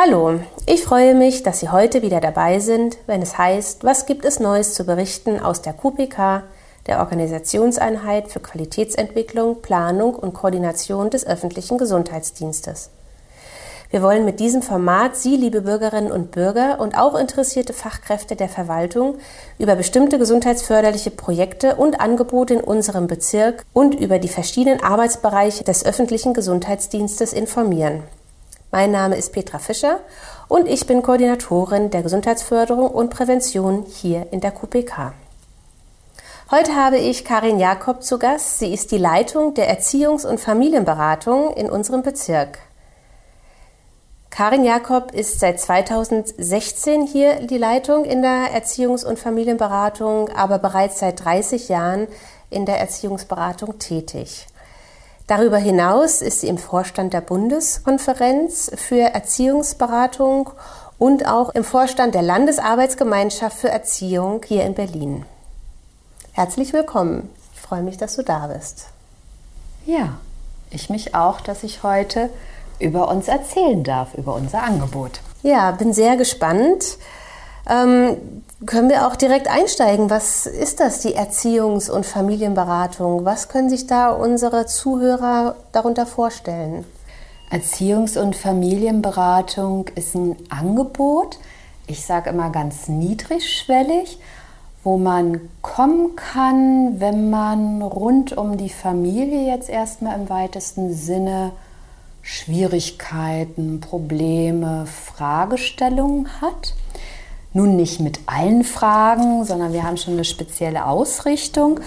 Hallo, ich freue mich, dass Sie heute wieder dabei sind, wenn es heißt, was gibt es Neues zu berichten aus der QPK, der Organisationseinheit für Qualitätsentwicklung, Planung und Koordination des öffentlichen Gesundheitsdienstes. Wir wollen mit diesem Format Sie, liebe Bürgerinnen und Bürger und auch interessierte Fachkräfte der Verwaltung über bestimmte gesundheitsförderliche Projekte und Angebote in unserem Bezirk und über die verschiedenen Arbeitsbereiche des öffentlichen Gesundheitsdienstes informieren. Mein Name ist Petra Fischer und ich bin Koordinatorin der Gesundheitsförderung und Prävention hier in der QPK. Heute habe ich Karin Jakob zu Gast. Sie ist die Leitung der Erziehungs- und Familienberatung in unserem Bezirk. Karin Jakob ist seit 2016 hier die Leitung in der Erziehungs- und Familienberatung, aber bereits seit 30 Jahren in der Erziehungsberatung tätig. Darüber hinaus ist sie im Vorstand der Bundeskonferenz für Erziehungsberatung und auch im Vorstand der Landesarbeitsgemeinschaft für Erziehung hier in Berlin. Herzlich willkommen. Ich freue mich, dass du da bist. Ja, ich mich auch, dass ich heute über uns erzählen darf, über unser Angebot. Ja, bin sehr gespannt. Ähm, können wir auch direkt einsteigen? Was ist das, die Erziehungs- und Familienberatung? Was können sich da unsere Zuhörer darunter vorstellen? Erziehungs- und Familienberatung ist ein Angebot, ich sage immer ganz niedrigschwellig, wo man kommen kann, wenn man rund um die Familie jetzt erstmal im weitesten Sinne Schwierigkeiten, Probleme, Fragestellungen hat nun nicht mit allen Fragen, sondern wir haben schon eine spezielle Ausrichtung.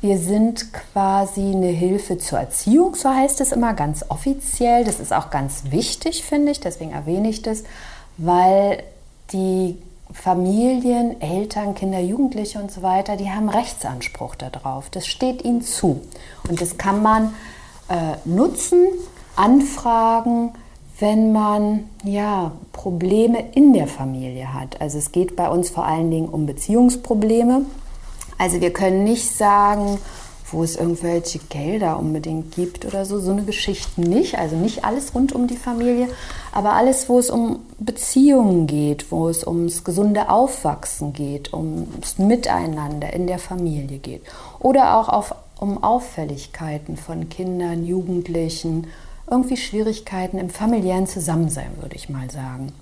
Wir sind quasi eine Hilfe zur Erziehung, so heißt es immer ganz offiziell. Das ist auch ganz wichtig, finde ich, deswegen erwähne ich das, weil die Familien, Eltern, Kinder, Jugendliche und so weiter, die haben Rechtsanspruch darauf. Das steht ihnen zu. Und das kann man äh, nutzen, anfragen, wenn man ja Probleme in der Familie hat. Also es geht bei uns vor allen Dingen um Beziehungsprobleme. Also wir können nicht sagen, wo es irgendwelche Gelder unbedingt gibt oder so, so eine Geschichte nicht. Also nicht alles rund um die Familie, aber alles, wo es um Beziehungen geht, wo es ums gesunde Aufwachsen geht, ums Miteinander in der Familie geht. Oder auch auf, um Auffälligkeiten von Kindern, Jugendlichen, irgendwie Schwierigkeiten im familiären Zusammensein, würde ich mal sagen.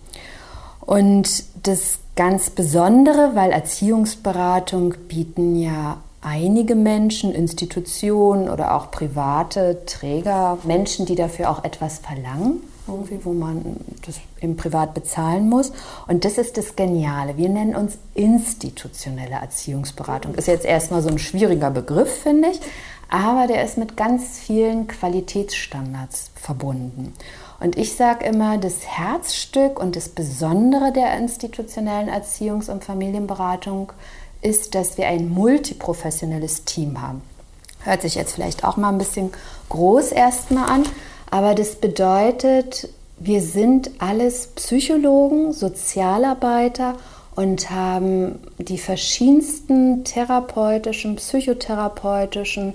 Und das ganz Besondere, weil Erziehungsberatung bieten ja einige Menschen, Institutionen oder auch private Träger, Menschen, die dafür auch etwas verlangen, irgendwie, wo man das im Privat bezahlen muss. Und das ist das Geniale. Wir nennen uns institutionelle Erziehungsberatung. Ist jetzt erstmal so ein schwieriger Begriff, finde ich aber der ist mit ganz vielen Qualitätsstandards verbunden. Und ich sage immer, das Herzstück und das Besondere der institutionellen Erziehungs- und Familienberatung ist, dass wir ein multiprofessionelles Team haben. Hört sich jetzt vielleicht auch mal ein bisschen groß erstmal an, aber das bedeutet, wir sind alles Psychologen, Sozialarbeiter und haben die verschiedensten therapeutischen, psychotherapeutischen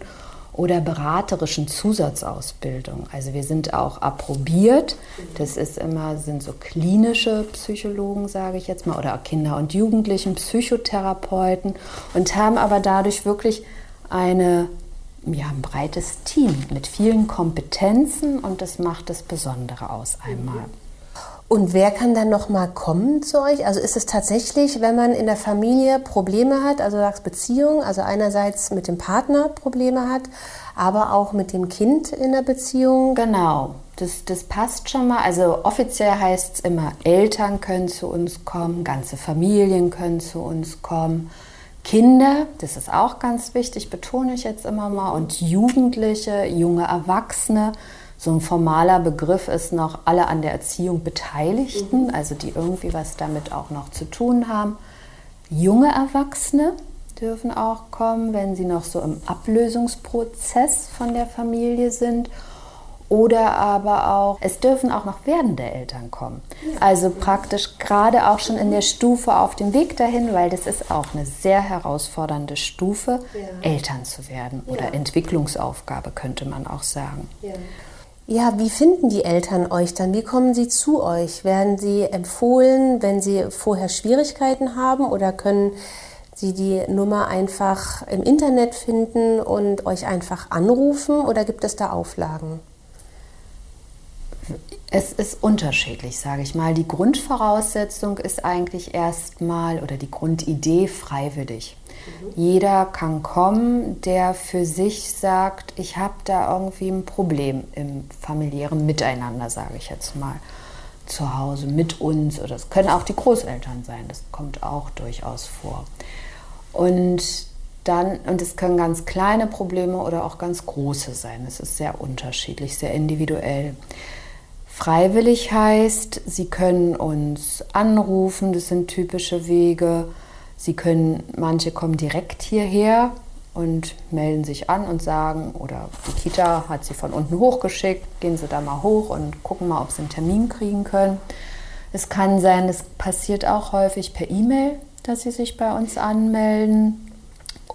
oder beraterischen Zusatzausbildungen. Also wir sind auch approbiert. Das ist immer sind so klinische Psychologen, sage ich jetzt mal, oder Kinder- und Jugendlichen Psychotherapeuten und haben aber dadurch wirklich eine ja, ein breites Team mit vielen Kompetenzen und das macht das Besondere aus einmal. Und wer kann dann noch mal kommen zu euch? Also ist es tatsächlich, wenn man in der Familie Probleme hat, also sagst Beziehung, also einerseits mit dem Partner Probleme hat, aber auch mit dem Kind in der Beziehung? Genau, das, das passt schon mal. Also offiziell heißt es immer, Eltern können zu uns kommen, ganze Familien können zu uns kommen. Kinder, das ist auch ganz wichtig, betone ich jetzt immer mal, und Jugendliche, junge Erwachsene so ein formaler Begriff ist noch alle an der Erziehung Beteiligten, mhm. also die irgendwie was damit auch noch zu tun haben. Junge Erwachsene dürfen auch kommen, wenn sie noch so im Ablösungsprozess von der Familie sind. Oder aber auch, es dürfen auch noch werdende Eltern kommen. Also praktisch gerade auch schon in der Stufe auf dem Weg dahin, weil das ist auch eine sehr herausfordernde Stufe, ja. Eltern zu werden oder ja. Entwicklungsaufgabe könnte man auch sagen. Ja. Ja, wie finden die Eltern euch dann? Wie kommen sie zu euch? Werden sie empfohlen, wenn sie vorher Schwierigkeiten haben oder können sie die Nummer einfach im Internet finden und euch einfach anrufen oder gibt es da Auflagen? Es ist unterschiedlich, sage ich mal. Die Grundvoraussetzung ist eigentlich erstmal oder die Grundidee freiwillig. Jeder kann kommen, der für sich sagt, ich habe da irgendwie ein Problem im familiären Miteinander, sage ich jetzt mal, zu Hause mit uns. Oder es können auch die Großeltern sein, das kommt auch durchaus vor. Und dann, und es können ganz kleine Probleme oder auch ganz große sein. Es ist sehr unterschiedlich, sehr individuell. Freiwillig heißt, Sie können uns anrufen, das sind typische Wege. Sie können, manche kommen direkt hierher und melden sich an und sagen, oder die Kita hat sie von unten hochgeschickt, gehen Sie da mal hoch und gucken mal, ob Sie einen Termin kriegen können. Es kann sein, es passiert auch häufig per E-Mail, dass Sie sich bei uns anmelden.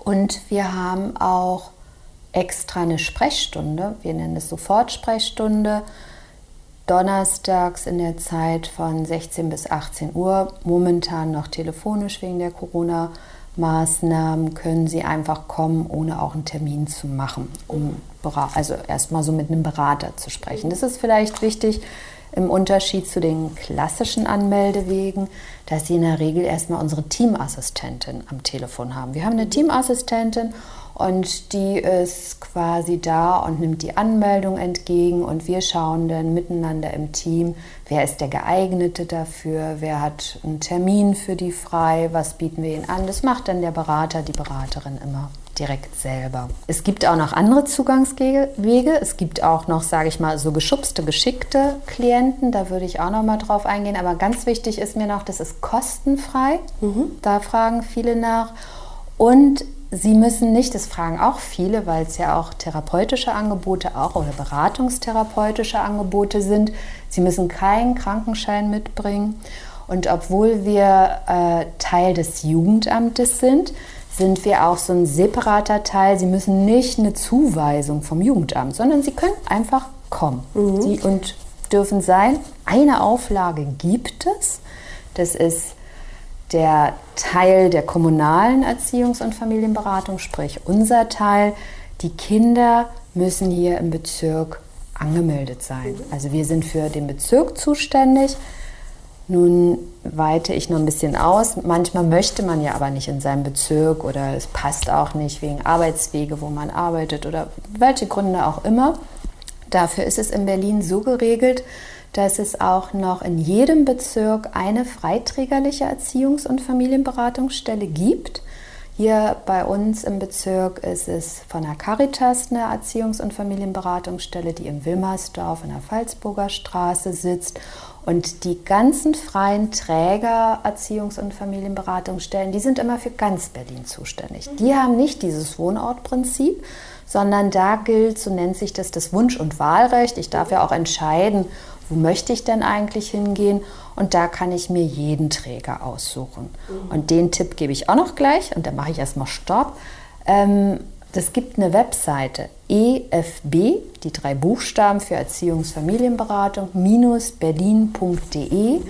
Und wir haben auch extra eine Sprechstunde, wir nennen es Sofortsprechstunde. sprechstunde donnerstags in der Zeit von 16 bis 18 Uhr, momentan noch telefonisch wegen der Corona-Maßnahmen, können Sie einfach kommen, ohne auch einen Termin zu machen, um also erstmal so mit einem Berater zu sprechen. Das ist vielleicht wichtig im Unterschied zu den klassischen Anmeldewegen, dass Sie in der Regel erstmal unsere Teamassistentin am Telefon haben. Wir haben eine Teamassistentin und die ist quasi da und nimmt die Anmeldung entgegen und wir schauen dann miteinander im Team, wer ist der geeignete dafür, wer hat einen Termin für die frei, was bieten wir ihnen an. Das macht dann der Berater, die Beraterin immer direkt selber. Es gibt auch noch andere Zugangswege. Es gibt auch noch, sage ich mal, so geschubste, geschickte Klienten. Da würde ich auch noch mal drauf eingehen. Aber ganz wichtig ist mir noch, das ist kostenfrei. Mhm. Da fragen viele nach. Und Sie müssen nicht, das fragen auch viele, weil es ja auch therapeutische Angebote auch oder beratungstherapeutische Angebote sind. Sie müssen keinen Krankenschein mitbringen. Und obwohl wir äh, Teil des Jugendamtes sind, sind wir auch so ein separater Teil. Sie müssen nicht eine Zuweisung vom Jugendamt, sondern Sie können einfach kommen mhm. Sie, und dürfen sein. Eine Auflage gibt es. Das ist der Teil der kommunalen Erziehungs- und Familienberatung, sprich unser Teil, die Kinder müssen hier im Bezirk angemeldet sein. Also wir sind für den Bezirk zuständig. Nun weite ich noch ein bisschen aus. Manchmal möchte man ja aber nicht in seinem Bezirk oder es passt auch nicht wegen Arbeitswege, wo man arbeitet oder welche Gründe auch immer. Dafür ist es in Berlin so geregelt, dass es auch noch in jedem Bezirk eine freiträgerliche Erziehungs- und Familienberatungsstelle gibt. Hier bei uns im Bezirk ist es von der Caritas eine Erziehungs- und Familienberatungsstelle, die im Wilmersdorf in der Pfalzburger Straße sitzt. Und die ganzen freien Träger Erziehungs- und Familienberatungsstellen, die sind immer für ganz Berlin zuständig. Die haben nicht dieses Wohnortprinzip, sondern da gilt, so nennt sich das, das Wunsch- und Wahlrecht. Ich darf ja auch entscheiden, wo möchte ich denn eigentlich hingehen? Und da kann ich mir jeden Träger aussuchen. Mhm. Und den Tipp gebe ich auch noch gleich und dann mache ich erstmal Stopp. Ähm, das gibt eine Webseite EFB, die drei Buchstaben für Erziehungsfamilienberatung, minus berlin.de.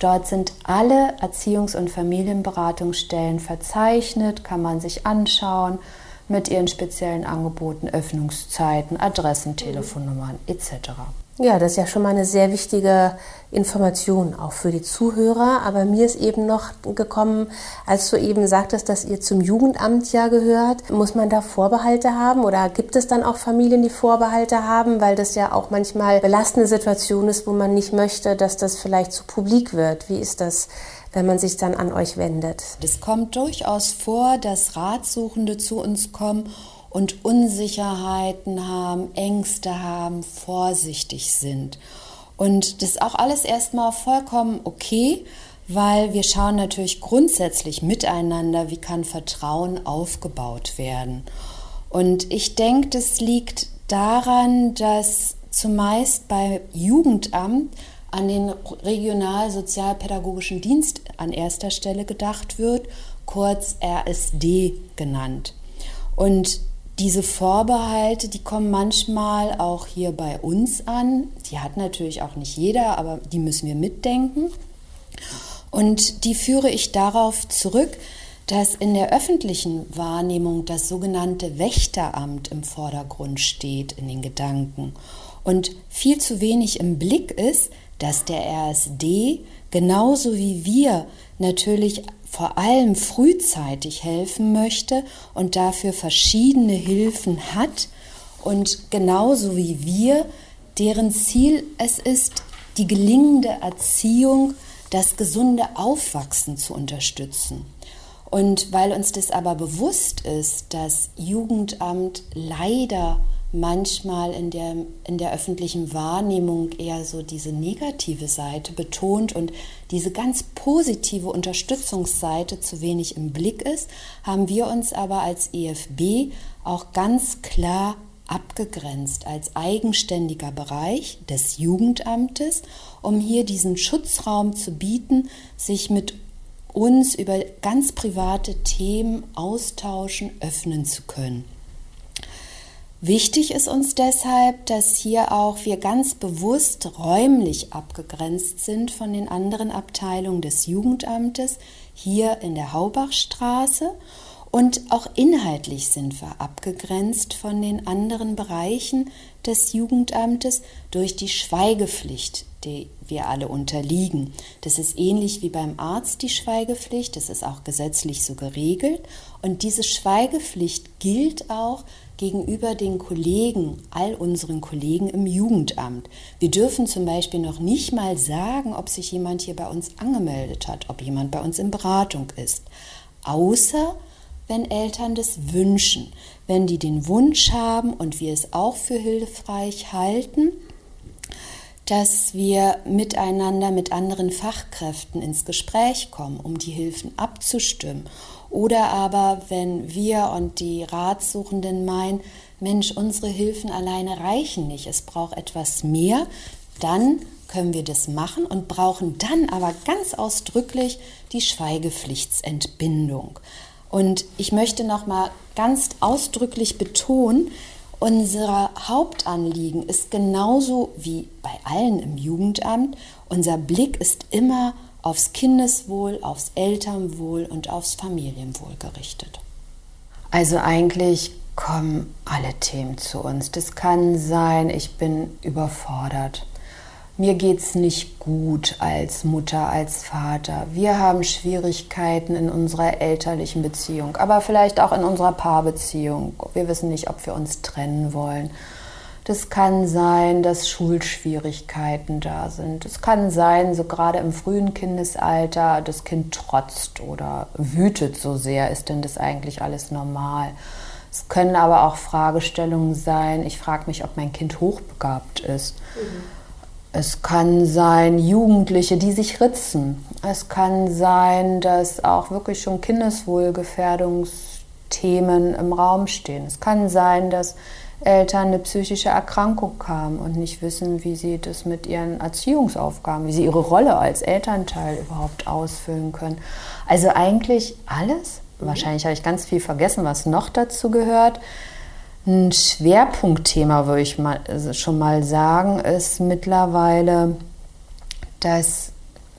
Dort sind alle Erziehungs- und Familienberatungsstellen verzeichnet, kann man sich anschauen mit ihren speziellen Angeboten, Öffnungszeiten, Adressen, Telefonnummern etc. Ja, das ist ja schon mal eine sehr wichtige Information auch für die Zuhörer. Aber mir ist eben noch gekommen, als du eben sagtest, dass ihr zum Jugendamt ja gehört, muss man da Vorbehalte haben oder gibt es dann auch Familien, die Vorbehalte haben, weil das ja auch manchmal belastende Situation ist, wo man nicht möchte, dass das vielleicht zu publik wird. Wie ist das? wenn man sich dann an euch wendet. Es kommt durchaus vor, dass Ratsuchende zu uns kommen und Unsicherheiten haben, Ängste haben, vorsichtig sind. Und das ist auch alles erstmal vollkommen okay, weil wir schauen natürlich grundsätzlich miteinander, wie kann Vertrauen aufgebaut werden. Und ich denke, das liegt daran, dass zumeist bei Jugendamt an den Regionalsozialpädagogischen Dienst an erster Stelle gedacht wird, kurz RSD genannt. Und diese Vorbehalte, die kommen manchmal auch hier bei uns an. Die hat natürlich auch nicht jeder, aber die müssen wir mitdenken. Und die führe ich darauf zurück, dass in der öffentlichen Wahrnehmung das sogenannte Wächteramt im Vordergrund steht in den Gedanken und viel zu wenig im Blick ist, dass der RSD genauso wie wir natürlich vor allem frühzeitig helfen möchte und dafür verschiedene Hilfen hat und genauso wie wir, deren Ziel es ist, die gelingende Erziehung, das gesunde Aufwachsen zu unterstützen. Und weil uns das aber bewusst ist, dass Jugendamt leider manchmal in der, in der öffentlichen Wahrnehmung eher so diese negative Seite betont und diese ganz positive Unterstützungsseite zu wenig im Blick ist, haben wir uns aber als EFB auch ganz klar abgegrenzt als eigenständiger Bereich des Jugendamtes, um hier diesen Schutzraum zu bieten, sich mit uns über ganz private Themen austauschen, öffnen zu können. Wichtig ist uns deshalb, dass hier auch wir ganz bewusst räumlich abgegrenzt sind von den anderen Abteilungen des Jugendamtes, hier in der Haubachstraße und auch inhaltlich sind wir abgegrenzt von den anderen Bereichen des Jugendamtes durch die Schweigepflicht, die wir alle unterliegen. Das ist ähnlich wie beim Arzt die Schweigepflicht, das ist auch gesetzlich so geregelt. Und diese Schweigepflicht gilt auch gegenüber den Kollegen, all unseren Kollegen im Jugendamt. Wir dürfen zum Beispiel noch nicht mal sagen, ob sich jemand hier bei uns angemeldet hat, ob jemand bei uns in Beratung ist, außer wenn Eltern das wünschen, wenn die den Wunsch haben und wir es auch für hilfreich halten, dass wir miteinander mit anderen Fachkräften ins Gespräch kommen, um die Hilfen abzustimmen oder aber, wenn wir und die Ratsuchenden meinen, Mensch, unsere Hilfen alleine reichen nicht, es braucht etwas mehr, dann können wir das machen und brauchen dann aber ganz ausdrücklich die Schweigepflichtsentbindung. Und ich möchte noch mal ganz ausdrücklich betonen, unser Hauptanliegen ist genauso wie bei allen im Jugendamt, unser Blick ist immer aufs Kindeswohl, aufs Elternwohl und aufs Familienwohl gerichtet. Also eigentlich kommen alle Themen zu uns. Das kann sein, ich bin überfordert. Mir geht es nicht gut als Mutter, als Vater. Wir haben Schwierigkeiten in unserer elterlichen Beziehung, aber vielleicht auch in unserer Paarbeziehung. Wir wissen nicht, ob wir uns trennen wollen. Das kann sein, dass Schulschwierigkeiten da sind. Es kann sein, so gerade im frühen Kindesalter, das Kind trotzt oder wütet so sehr. Ist denn das eigentlich alles normal? Es können aber auch Fragestellungen sein. Ich frage mich, ob mein Kind hochbegabt ist. Mhm. Es kann sein, Jugendliche, die sich ritzen. Es kann sein, dass auch wirklich schon Kindeswohlgefährdungsthemen im Raum stehen. Es kann sein, dass Eltern eine psychische Erkrankung haben und nicht wissen, wie sie das mit ihren Erziehungsaufgaben, wie sie ihre Rolle als Elternteil überhaupt ausfüllen können. Also eigentlich alles. Mhm. Wahrscheinlich habe ich ganz viel vergessen, was noch dazu gehört. Ein Schwerpunktthema, würde ich mal, also schon mal sagen, ist mittlerweile, dass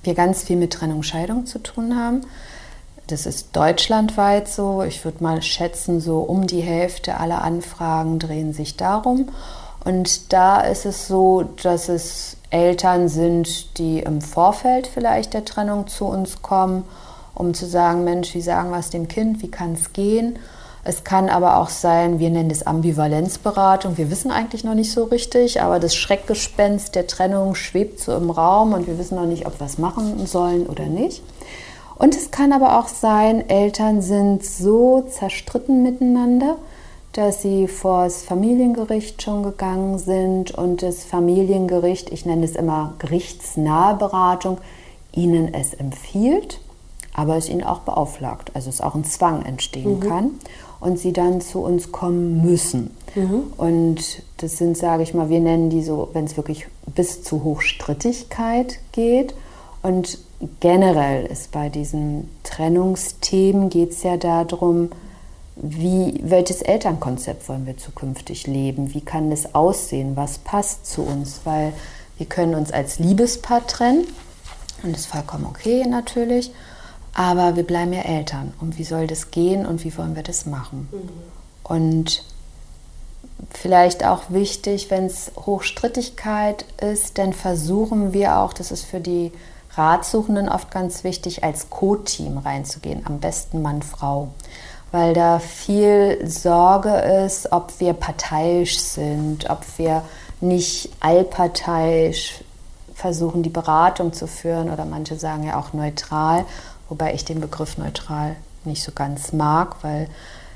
wir ganz viel mit Trennung, Scheidung zu tun haben. Das ist deutschlandweit so. Ich würde mal schätzen, so um die Hälfte aller Anfragen drehen sich darum. Und da ist es so, dass es Eltern sind, die im Vorfeld vielleicht der Trennung zu uns kommen, um zu sagen, Mensch, wie sagen wir es dem Kind, wie kann es gehen? Es kann aber auch sein, wir nennen das Ambivalenzberatung. Wir wissen eigentlich noch nicht so richtig, aber das Schreckgespenst der Trennung schwebt so im Raum und wir wissen noch nicht, ob wir es machen sollen oder nicht. Und es kann aber auch sein, Eltern sind so zerstritten miteinander, dass sie vor das Familiengericht schon gegangen sind und das Familiengericht, ich nenne es immer gerichtsnahe Beratung, ihnen es empfiehlt, aber es ihnen auch beauflagt, also es auch ein Zwang entstehen mhm. kann und sie dann zu uns kommen müssen. Mhm. Und das sind, sage ich mal, wir nennen die so, wenn es wirklich bis zu Hochstrittigkeit geht. Und generell ist bei diesen Trennungsthemen geht es ja darum, wie, welches Elternkonzept wollen wir zukünftig leben? Wie kann das aussehen? Was passt zu uns? Weil wir können uns als Liebespaar trennen und das ist vollkommen okay natürlich, aber wir bleiben ja Eltern. Und wie soll das gehen und wie wollen wir das machen? Mhm. Und vielleicht auch wichtig, wenn es Hochstrittigkeit ist, dann versuchen wir auch, das ist für die Ratsuchenden oft ganz wichtig, als Co-Team reinzugehen, am besten Mann, Frau. Weil da viel Sorge ist, ob wir parteiisch sind, ob wir nicht allparteiisch versuchen, die Beratung zu führen oder manche sagen ja auch neutral, wobei ich den Begriff neutral nicht so ganz mag, weil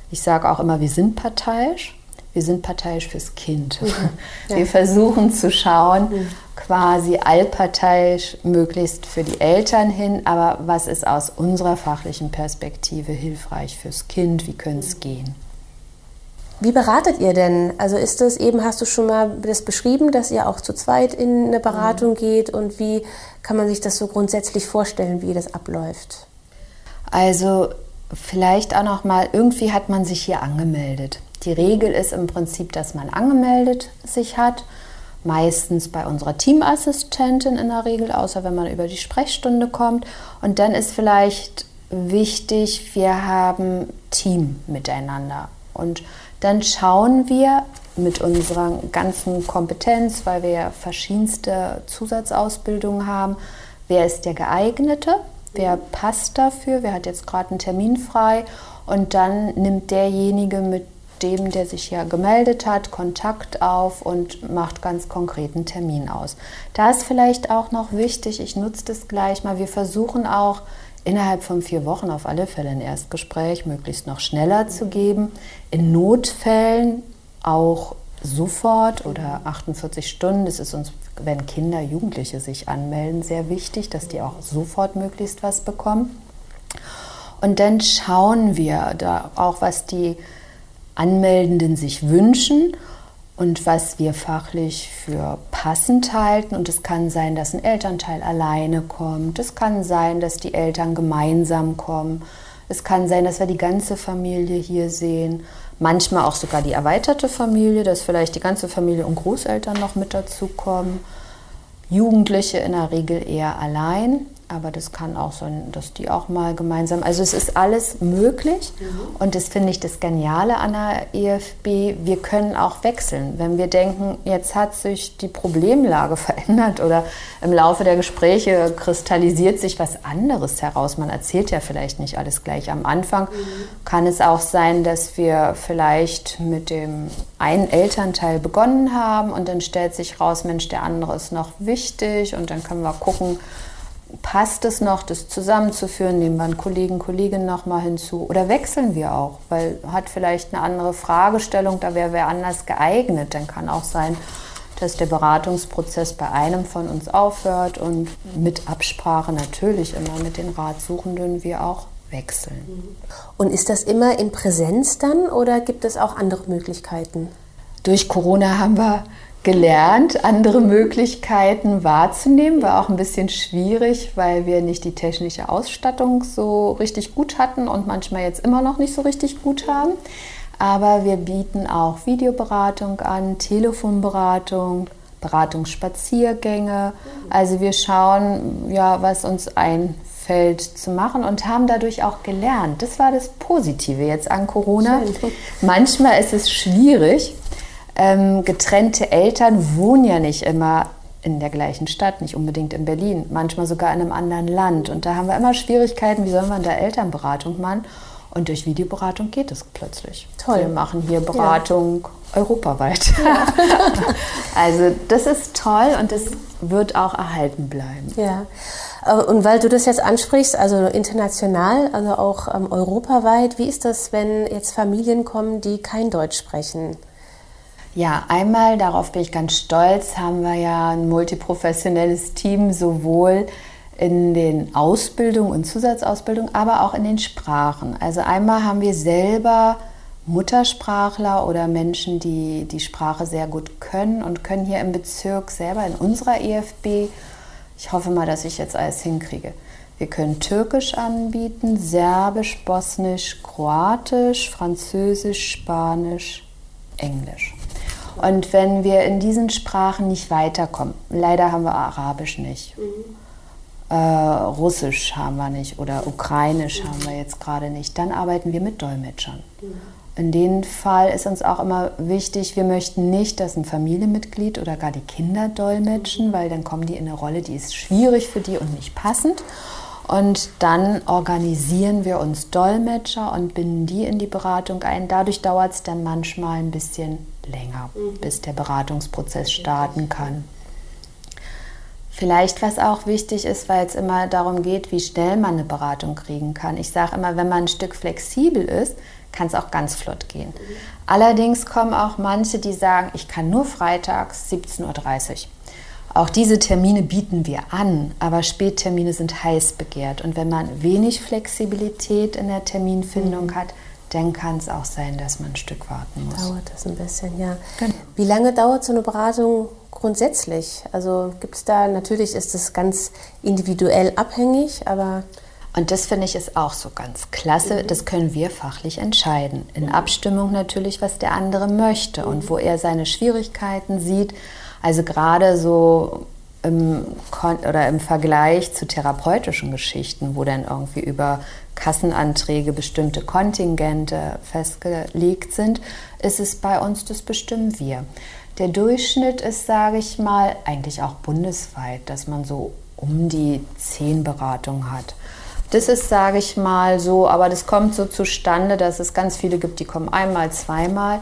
ich sage auch immer, wir sind parteiisch, wir sind parteiisch fürs Kind. Mhm. Wir versuchen zu schauen, mhm. quasi allparteiisch möglichst für die Eltern hin, aber was ist aus unserer fachlichen Perspektive hilfreich fürs Kind, wie könnte es mhm. gehen? Wie beratet ihr denn? Also ist das eben, hast du schon mal das beschrieben, dass ihr auch zu zweit in eine Beratung mhm. geht und wie kann man sich das so grundsätzlich vorstellen, wie das abläuft? Also vielleicht auch noch mal, irgendwie hat man sich hier angemeldet. Die Regel ist im Prinzip, dass man angemeldet sich hat, meistens bei unserer Teamassistentin in der Regel, außer wenn man über die Sprechstunde kommt. Und dann ist vielleicht wichtig, wir haben Team miteinander. Und dann schauen wir mit unserer ganzen Kompetenz, weil wir verschiedenste Zusatzausbildungen haben, wer ist der geeignete, wer passt dafür, wer hat jetzt gerade einen Termin frei und dann nimmt derjenige mit dem, der sich ja gemeldet hat, Kontakt auf und macht ganz konkreten Termin aus. Da ist vielleicht auch noch wichtig, ich nutze das gleich mal, wir versuchen auch innerhalb von vier Wochen auf alle Fälle ein Erstgespräch möglichst noch schneller zu geben. In Notfällen auch sofort oder 48 Stunden. Das ist uns, wenn Kinder, Jugendliche sich anmelden, sehr wichtig, dass die auch sofort möglichst was bekommen. Und dann schauen wir da auch, was die Anmeldenden sich wünschen und was wir fachlich für passend halten. Und es kann sein, dass ein Elternteil alleine kommt. Es kann sein, dass die Eltern gemeinsam kommen. Es kann sein, dass wir die ganze Familie hier sehen. Manchmal auch sogar die erweiterte Familie, dass vielleicht die ganze Familie und Großeltern noch mit dazukommen. Jugendliche in der Regel eher allein. Aber das kann auch sein, dass die auch mal gemeinsam. Also es ist alles möglich mhm. und das finde ich das Geniale an der EFB. Wir können auch wechseln. Wenn wir denken, jetzt hat sich die Problemlage verändert oder im Laufe der Gespräche kristallisiert sich was anderes heraus. Man erzählt ja vielleicht nicht alles gleich am Anfang. Mhm. Kann es auch sein, dass wir vielleicht mit dem einen Elternteil begonnen haben und dann stellt sich raus, Mensch, der andere ist noch wichtig und dann können wir gucken, passt es noch, das zusammenzuführen? Nehmen wir einen Kollegen, Kollegin nochmal hinzu? Oder wechseln wir auch? Weil hat vielleicht eine andere Fragestellung, da wäre wer anders geeignet. Dann kann auch sein, dass der Beratungsprozess bei einem von uns aufhört und mit Absprache natürlich immer mit den Ratsuchenden wir auch wechseln. Und ist das immer in Präsenz dann oder gibt es auch andere Möglichkeiten? Durch Corona haben wir gelernt, andere Möglichkeiten wahrzunehmen. War auch ein bisschen schwierig, weil wir nicht die technische Ausstattung so richtig gut hatten und manchmal jetzt immer noch nicht so richtig gut haben. Aber wir bieten auch Videoberatung an, Telefonberatung, Beratungsspaziergänge. Also wir schauen, ja, was uns einfällt zu machen und haben dadurch auch gelernt. Das war das Positive jetzt an Corona. Manchmal ist es schwierig, ähm, getrennte Eltern wohnen ja nicht immer in der gleichen Stadt, nicht unbedingt in Berlin, manchmal sogar in einem anderen Land. Und da haben wir immer Schwierigkeiten, wie soll man da Elternberatung machen? Und durch Videoberatung geht es plötzlich. Toll. Wir machen hier Beratung ja. europaweit. Ja. also das ist toll und das wird auch erhalten bleiben. Ja. Und weil du das jetzt ansprichst, also international, also auch ähm, europaweit, wie ist das, wenn jetzt Familien kommen, die kein Deutsch sprechen? Ja, einmal, darauf bin ich ganz stolz, haben wir ja ein multiprofessionelles Team, sowohl in den Ausbildungen und Zusatzausbildungen, aber auch in den Sprachen. Also einmal haben wir selber Muttersprachler oder Menschen, die die Sprache sehr gut können und können hier im Bezirk selber in unserer EFB, ich hoffe mal, dass ich jetzt alles hinkriege. Wir können Türkisch anbieten, Serbisch, Bosnisch, Kroatisch, Französisch, Spanisch, Englisch. Und wenn wir in diesen Sprachen nicht weiterkommen, leider haben wir Arabisch nicht, mhm. äh, Russisch haben wir nicht oder Ukrainisch mhm. haben wir jetzt gerade nicht, dann arbeiten wir mit Dolmetschern. Mhm. In dem Fall ist uns auch immer wichtig, wir möchten nicht, dass ein Familienmitglied oder gar die Kinder dolmetschen, weil dann kommen die in eine Rolle, die ist schwierig für die und nicht passend. Und dann organisieren wir uns Dolmetscher und binden die in die Beratung ein. Dadurch dauert es dann manchmal ein bisschen länger, mhm. bis der Beratungsprozess starten kann. Vielleicht, was auch wichtig ist, weil es immer darum geht, wie schnell man eine Beratung kriegen kann. Ich sage immer, wenn man ein Stück flexibel ist, kann es auch ganz flott gehen. Mhm. Allerdings kommen auch manche, die sagen, ich kann nur freitags 17.30 Uhr. Auch diese Termine bieten wir an, aber Spättermine sind heiß begehrt. Und wenn man wenig Flexibilität in der Terminfindung mhm. hat, dann kann es auch sein, dass man ein Stück warten muss. Dauert das ein bisschen, ja. Genau. Wie lange dauert so eine Beratung grundsätzlich? Also gibt es da, natürlich ist es ganz individuell abhängig, aber... Und das finde ich ist auch so ganz klasse. Mhm. Das können wir fachlich entscheiden. In mhm. Abstimmung natürlich, was der andere möchte und mhm. wo er seine Schwierigkeiten sieht also gerade so im, oder im Vergleich zu therapeutischen Geschichten, wo dann irgendwie über Kassenanträge bestimmte Kontingente festgelegt sind, ist es bei uns, das bestimmen wir. Der Durchschnitt ist, sage ich mal, eigentlich auch bundesweit, dass man so um die zehn Beratungen hat. Das ist, sage ich mal, so, aber das kommt so zustande, dass es ganz viele gibt, die kommen einmal, zweimal.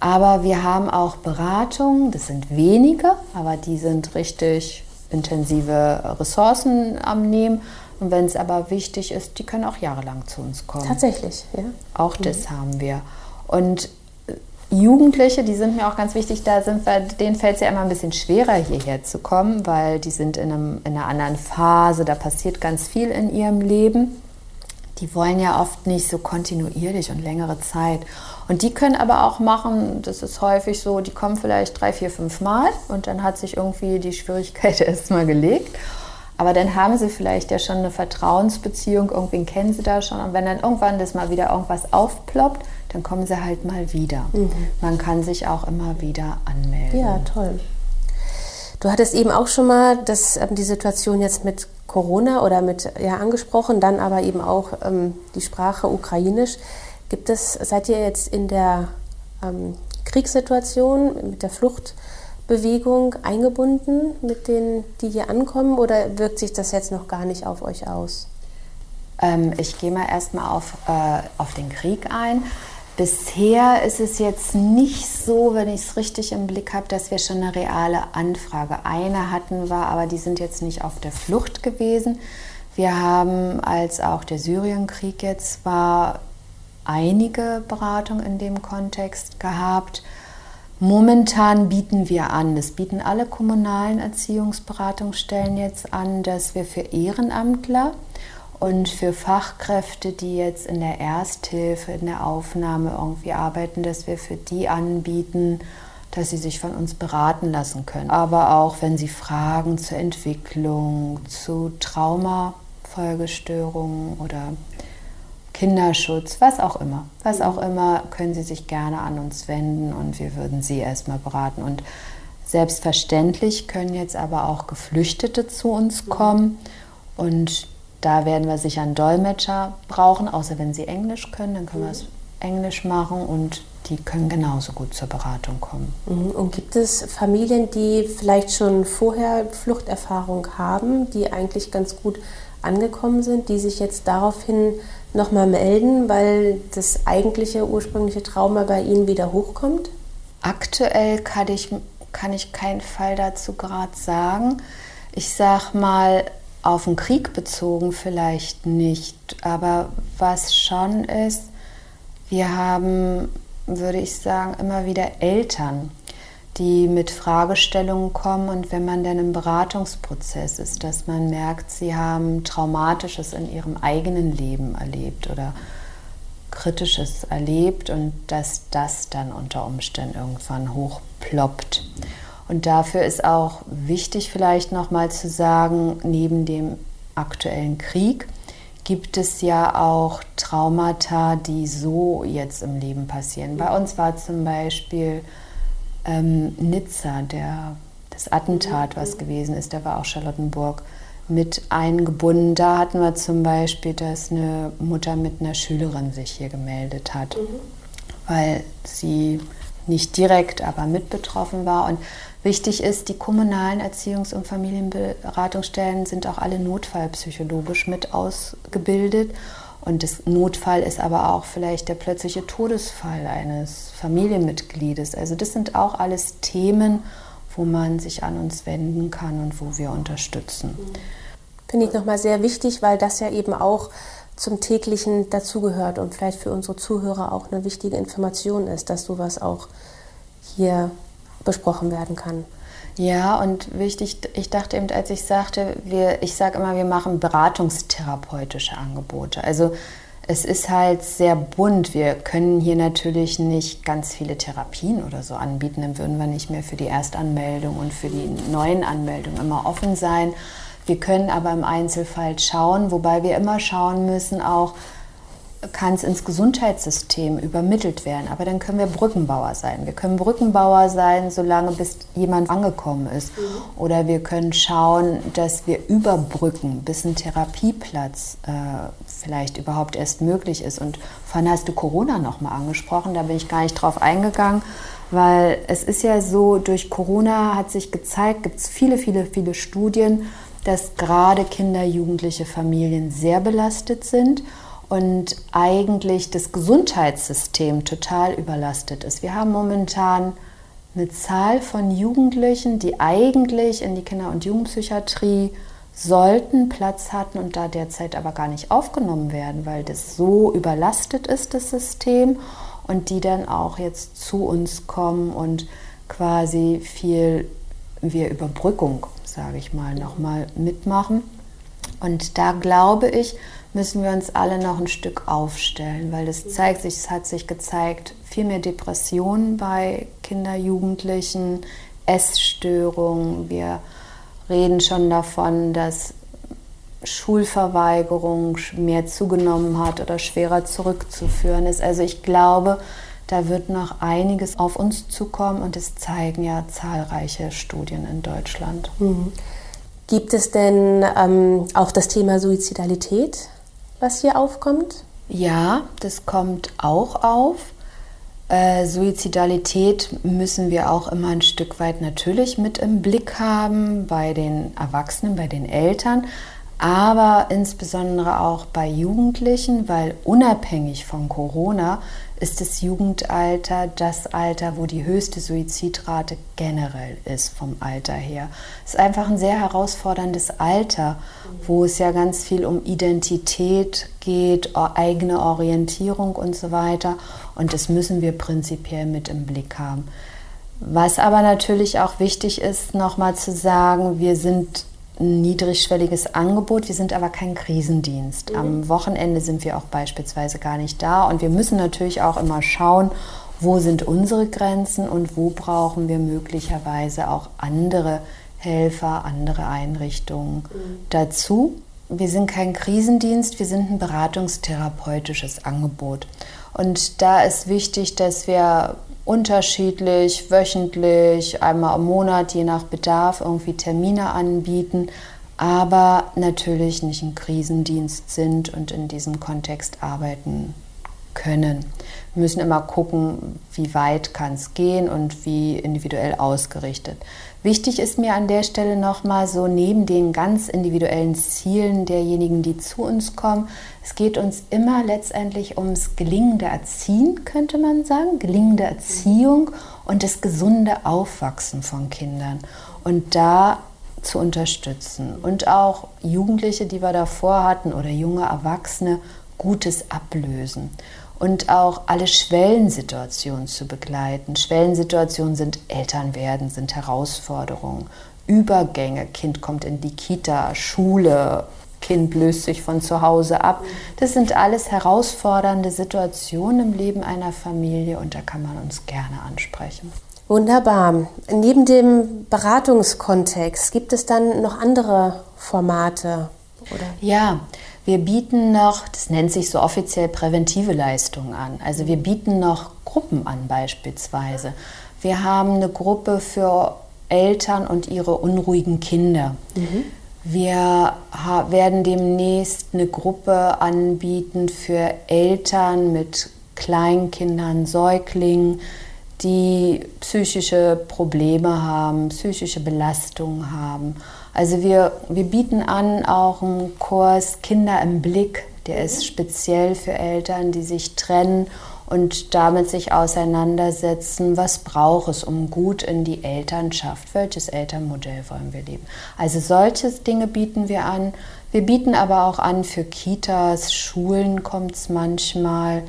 Aber wir haben auch Beratungen, das sind wenige, aber die sind richtig intensive Ressourcen am Nehmen. Und wenn es aber wichtig ist, die können auch jahrelang zu uns kommen. Tatsächlich, ja. Auch das mhm. haben wir. Und äh, Jugendliche, die sind mir auch ganz wichtig, da sind wir, denen fällt es ja immer ein bisschen schwerer, hierher zu kommen, weil die sind in, einem, in einer anderen Phase, da passiert ganz viel in ihrem Leben. Die wollen ja oft nicht so kontinuierlich und längere Zeit. Und die können aber auch machen, das ist häufig so, die kommen vielleicht drei, vier, fünf Mal und dann hat sich irgendwie die Schwierigkeit erstmal gelegt. Aber dann haben sie vielleicht ja schon eine Vertrauensbeziehung, irgendwen kennen sie da schon. Und wenn dann irgendwann das mal wieder irgendwas aufploppt, dann kommen sie halt mal wieder. Mhm. Man kann sich auch immer wieder anmelden. Ja, toll. Du hattest eben auch schon mal das, ähm, die Situation jetzt mit Corona oder mit ja angesprochen, dann aber eben auch ähm, die Sprache Ukrainisch. Gibt es, seid ihr jetzt in der ähm, Kriegssituation mit der Fluchtbewegung eingebunden mit denen, die hier ankommen oder wirkt sich das jetzt noch gar nicht auf euch aus? Ähm, ich gehe mal erstmal auf, äh, auf den Krieg ein. Bisher ist es jetzt nicht so, wenn ich es richtig im Blick habe, dass wir schon eine reale Anfrage. Eine hatten wir, aber die sind jetzt nicht auf der Flucht gewesen. Wir haben, als auch der Syrienkrieg jetzt war, einige Beratungen in dem Kontext gehabt. Momentan bieten wir an, das bieten alle kommunalen Erziehungsberatungsstellen jetzt an, dass wir für Ehrenamtler und für Fachkräfte, die jetzt in der Ersthilfe, in der Aufnahme irgendwie arbeiten, dass wir für die anbieten, dass sie sich von uns beraten lassen können. Aber auch wenn sie Fragen zur Entwicklung, zu Traumafolgestörungen oder Kinderschutz, was auch immer. Was auch immer, können Sie sich gerne an uns wenden und wir würden Sie erstmal beraten. Und selbstverständlich können jetzt aber auch Geflüchtete zu uns kommen und da werden wir sicher einen Dolmetscher brauchen, außer wenn sie Englisch können, dann können wir es Englisch machen und die können genauso gut zur Beratung kommen. Mhm. Und gibt es Familien, die vielleicht schon vorher Fluchterfahrung haben, die eigentlich ganz gut angekommen sind, die sich jetzt daraufhin nochmal melden, weil das eigentliche ursprüngliche Trauma bei ihnen wieder hochkommt? Aktuell kann ich, kann ich keinen Fall dazu gerade sagen. Ich sag mal, auf den Krieg bezogen vielleicht nicht, aber was schon ist, wir haben, würde ich sagen, immer wieder Eltern, die mit Fragestellungen kommen und wenn man dann im Beratungsprozess ist, dass man merkt, sie haben Traumatisches in ihrem eigenen Leben erlebt oder Kritisches erlebt und dass das dann unter Umständen irgendwann hochploppt. Und dafür ist auch wichtig vielleicht nochmal zu sagen, neben dem aktuellen Krieg gibt es ja auch Traumata, die so jetzt im Leben passieren. Bei uns war zum Beispiel ähm, Nizza, der, das Attentat, was gewesen ist, da war auch Charlottenburg mit eingebunden. Da hatten wir zum Beispiel, dass eine Mutter mit einer Schülerin sich hier gemeldet hat, mhm. weil sie nicht direkt, aber mit betroffen war. Und wichtig ist, die kommunalen Erziehungs- und Familienberatungsstellen sind auch alle notfallpsychologisch mit ausgebildet. Und das Notfall ist aber auch vielleicht der plötzliche Todesfall eines Familienmitgliedes. Also das sind auch alles Themen, wo man sich an uns wenden kann und wo wir unterstützen. Finde ich nochmal sehr wichtig, weil das ja eben auch zum täglichen dazugehört und vielleicht für unsere Zuhörer auch eine wichtige Information ist, dass sowas auch hier besprochen werden kann. Ja, und wichtig, ich dachte eben, als ich sagte, wir, ich sage immer, wir machen beratungstherapeutische Angebote. Also es ist halt sehr bunt. Wir können hier natürlich nicht ganz viele Therapien oder so anbieten, dann würden wir nicht mehr für die Erstanmeldung und für die neuen Anmeldungen immer offen sein. Wir können aber im Einzelfall schauen, wobei wir immer schauen müssen, auch kann es ins Gesundheitssystem übermittelt werden. Aber dann können wir Brückenbauer sein. Wir können Brückenbauer sein, solange bis jemand angekommen ist. Mhm. Oder wir können schauen, dass wir überbrücken, bis ein Therapieplatz äh, vielleicht überhaupt erst möglich ist. Und vorhin hast du Corona nochmal angesprochen, da bin ich gar nicht drauf eingegangen. Weil es ist ja so, durch Corona hat sich gezeigt, gibt es viele, viele, viele Studien, dass gerade Kinder, Jugendliche, Familien sehr belastet sind und eigentlich das Gesundheitssystem total überlastet ist. Wir haben momentan eine Zahl von Jugendlichen, die eigentlich in die Kinder- und Jugendpsychiatrie sollten, Platz hatten und da derzeit aber gar nicht aufgenommen werden, weil das so überlastet ist, das System, und die dann auch jetzt zu uns kommen und quasi viel wir Überbrückung, sage ich mal, nochmal mitmachen. Und da glaube ich, müssen wir uns alle noch ein Stück aufstellen, weil es zeigt sich, es hat sich gezeigt, viel mehr Depressionen bei Kinder, Jugendlichen, Essstörungen. Wir reden schon davon, dass Schulverweigerung mehr zugenommen hat oder schwerer zurückzuführen ist. Also ich glaube, da wird noch einiges auf uns zukommen und es zeigen ja zahlreiche Studien in Deutschland. Mhm. Gibt es denn ähm, auch das Thema Suizidalität? Was hier aufkommt? Ja, das kommt auch auf. Äh, Suizidalität müssen wir auch immer ein Stück weit natürlich mit im Blick haben bei den Erwachsenen, bei den Eltern, aber insbesondere auch bei Jugendlichen, weil unabhängig von Corona ist das Jugendalter das Alter, wo die höchste Suizidrate generell ist vom Alter her. Es ist einfach ein sehr herausforderndes Alter, wo es ja ganz viel um Identität geht, eigene Orientierung und so weiter. Und das müssen wir prinzipiell mit im Blick haben. Was aber natürlich auch wichtig ist, nochmal zu sagen, wir sind niedrigschwelliges Angebot. Wir sind aber kein Krisendienst. Mhm. Am Wochenende sind wir auch beispielsweise gar nicht da. Und wir müssen natürlich auch immer schauen, wo sind unsere Grenzen und wo brauchen wir möglicherweise auch andere Helfer, andere Einrichtungen mhm. dazu. Wir sind kein Krisendienst, wir sind ein beratungstherapeutisches Angebot. Und da ist wichtig, dass wir unterschiedlich, wöchentlich, einmal im Monat, je nach Bedarf, irgendwie Termine anbieten, aber natürlich nicht ein Krisendienst sind und in diesem Kontext arbeiten können. Wir müssen immer gucken, wie weit kann es gehen und wie individuell ausgerichtet. Wichtig ist mir an der Stelle nochmal so neben den ganz individuellen Zielen derjenigen, die zu uns kommen, es geht uns immer letztendlich ums gelingende Erziehen, könnte man sagen, gelingende Erziehung und das gesunde Aufwachsen von Kindern. Und da zu unterstützen und auch Jugendliche, die wir davor hatten oder junge Erwachsene, Gutes ablösen und auch alle Schwellensituationen zu begleiten. Schwellensituationen sind Elternwerden, sind Herausforderungen, Übergänge, Kind kommt in die Kita, Schule, Kind löst sich von zu Hause ab. Das sind alles herausfordernde Situationen im Leben einer Familie und da kann man uns gerne ansprechen. Wunderbar. Neben dem Beratungskontext gibt es dann noch andere Formate Oder? Ja, wir bieten noch, das nennt sich so offiziell präventive Leistungen an. Also wir bieten noch Gruppen an beispielsweise. Wir haben eine Gruppe für Eltern und ihre unruhigen Kinder. Mhm. Wir werden demnächst eine Gruppe anbieten für Eltern mit Kleinkindern, Säuglingen, die psychische Probleme haben, psychische Belastungen haben. Also wir, wir bieten an auch einen Kurs Kinder im Blick, der ist speziell für Eltern, die sich trennen und damit sich auseinandersetzen, was braucht es, um gut in die Elternschaft, welches Elternmodell wollen wir leben. Also solche Dinge bieten wir an. Wir bieten aber auch an für Kitas, Schulen kommt es manchmal,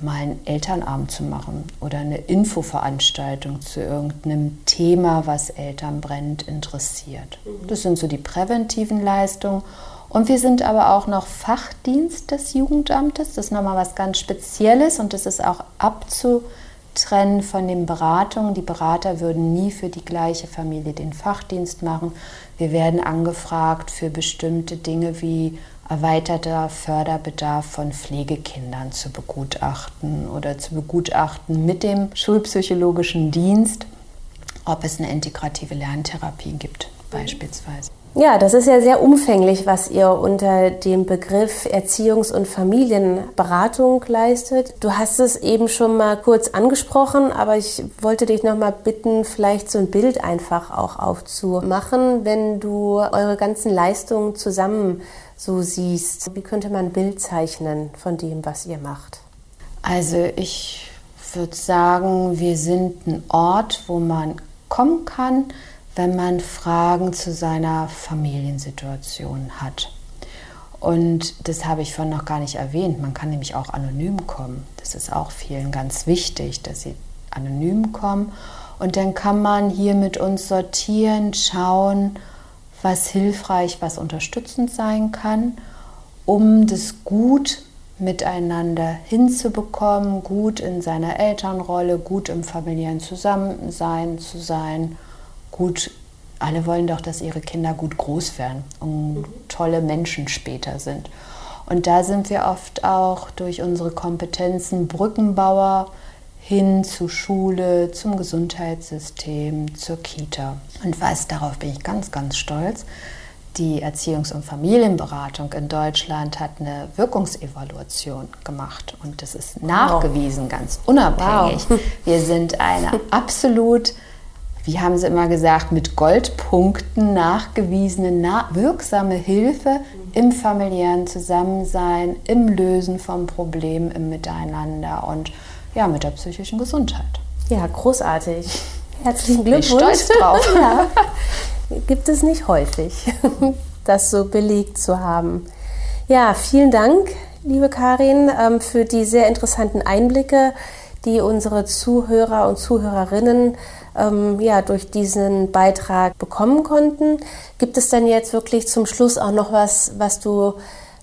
mal einen Elternabend zu machen oder eine Infoveranstaltung zu irgendeinem Thema, was Eltern brennend interessiert. Mhm. Das sind so die präventiven Leistungen. Und wir sind aber auch noch Fachdienst des Jugendamtes. Das ist nochmal was ganz Spezielles und das ist auch abzutrennen von den Beratungen. Die Berater würden nie für die gleiche Familie den Fachdienst machen. Wir werden angefragt für bestimmte Dinge wie erweiterter Förderbedarf von Pflegekindern zu begutachten oder zu begutachten mit dem schulpsychologischen Dienst, ob es eine integrative Lerntherapie gibt beispielsweise. Ja, das ist ja sehr umfänglich, was ihr unter dem Begriff Erziehungs- und Familienberatung leistet. Du hast es eben schon mal kurz angesprochen, aber ich wollte dich noch mal bitten, vielleicht so ein Bild einfach auch aufzumachen, wenn du eure ganzen Leistungen zusammen so siehst. Wie könnte man ein Bild zeichnen von dem, was ihr macht? Also ich würde sagen, wir sind ein Ort, wo man kommen kann, wenn man Fragen zu seiner Familiensituation hat. Und das habe ich vorhin noch gar nicht erwähnt. Man kann nämlich auch anonym kommen. Das ist auch vielen ganz wichtig, dass sie anonym kommen. Und dann kann man hier mit uns sortieren, schauen, was hilfreich, was unterstützend sein kann, um das gut miteinander hinzubekommen, gut in seiner Elternrolle, gut im familiären Zusammensein zu sein gut, alle wollen doch, dass ihre Kinder gut groß werden und tolle Menschen später sind. Und da sind wir oft auch durch unsere Kompetenzen Brückenbauer hin zur Schule, zum Gesundheitssystem, zur Kita. Und was, darauf bin ich ganz, ganz stolz, die Erziehungs- und Familienberatung in Deutschland hat eine Wirkungsevaluation gemacht und das ist nachgewiesen, wow. ganz unabhängig. Wow. Wir sind eine absolut wie haben sie immer gesagt, mit Goldpunkten nachgewiesene, na wirksame Hilfe im familiären Zusammensein, im Lösen von Problemen, im Miteinander und ja, mit der psychischen Gesundheit. Ja, großartig. Herzlichen Glückwunsch. Ich stolz drauf. ja. Gibt es nicht häufig, das so belegt zu haben. Ja, vielen Dank, liebe Karin, ähm, für die sehr interessanten Einblicke, die unsere Zuhörer und Zuhörerinnen ähm, ja, durch diesen Beitrag bekommen konnten. Gibt es denn jetzt wirklich zum Schluss auch noch was, was du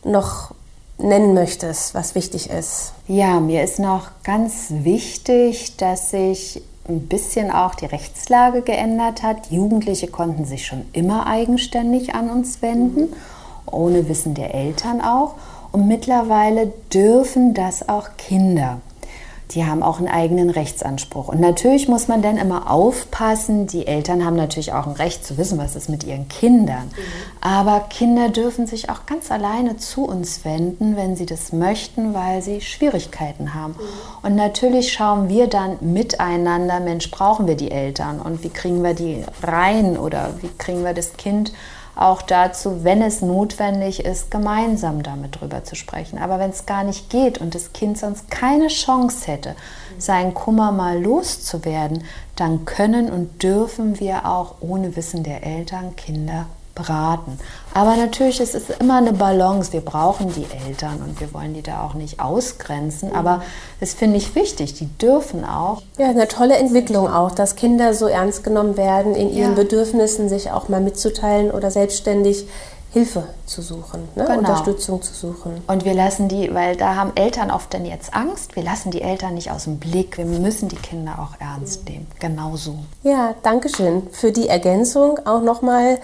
noch nennen möchtest, was wichtig ist? Ja, mir ist noch ganz wichtig, dass sich ein bisschen auch die Rechtslage geändert hat. Jugendliche konnten sich schon immer eigenständig an uns wenden, ohne Wissen der Eltern auch. Und mittlerweile dürfen das auch Kinder die haben auch einen eigenen Rechtsanspruch. Und natürlich muss man dann immer aufpassen, die Eltern haben natürlich auch ein Recht zu wissen, was ist mit ihren Kindern. Mhm. Aber Kinder dürfen sich auch ganz alleine zu uns wenden, wenn sie das möchten, weil sie Schwierigkeiten haben. Mhm. Und natürlich schauen wir dann miteinander, Mensch, brauchen wir die Eltern und wie kriegen wir die rein oder wie kriegen wir das Kind auch dazu, wenn es notwendig ist, gemeinsam damit drüber zu sprechen. Aber wenn es gar nicht geht und das Kind sonst keine Chance hätte, seinen Kummer mal loszuwerden, dann können und dürfen wir auch ohne Wissen der Eltern Kinder beraten. Aber natürlich ist es immer eine Balance. Wir brauchen die Eltern und wir wollen die da auch nicht ausgrenzen. Aber das finde ich wichtig. Die dürfen auch. Ja, eine tolle Entwicklung auch, dass Kinder so ernst genommen werden, in ihren ja. Bedürfnissen sich auch mal mitzuteilen oder selbstständig Hilfe zu suchen, ne? genau. Unterstützung zu suchen. Und wir lassen die, weil da haben Eltern oft dann jetzt Angst, wir lassen die Eltern nicht aus dem Blick. Wir müssen die Kinder auch ernst nehmen. Genauso. Ja, danke schön für die Ergänzung. Auch nochmal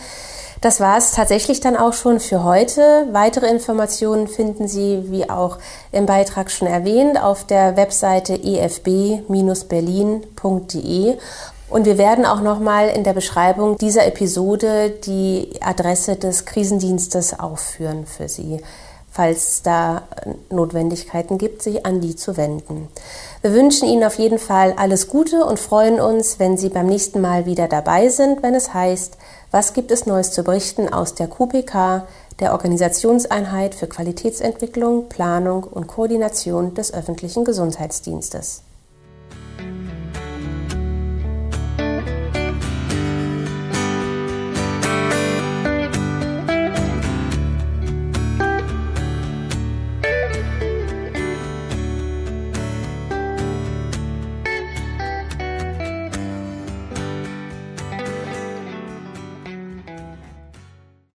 Das war es tatsächlich dann auch schon für heute. Weitere Informationen finden Sie, wie auch im Beitrag schon erwähnt, auf der Webseite efb-berlin.de. Und wir werden auch nochmal in der Beschreibung dieser Episode die Adresse des Krisendienstes aufführen für Sie, falls da Notwendigkeiten gibt, sich an die zu wenden. Wir wünschen Ihnen auf jeden Fall alles Gute und freuen uns, wenn Sie beim nächsten Mal wieder dabei sind, wenn es heißt, was gibt es Neues zu berichten aus der QPK, der Organisationseinheit für Qualitätsentwicklung, Planung und Koordination des öffentlichen Gesundheitsdienstes?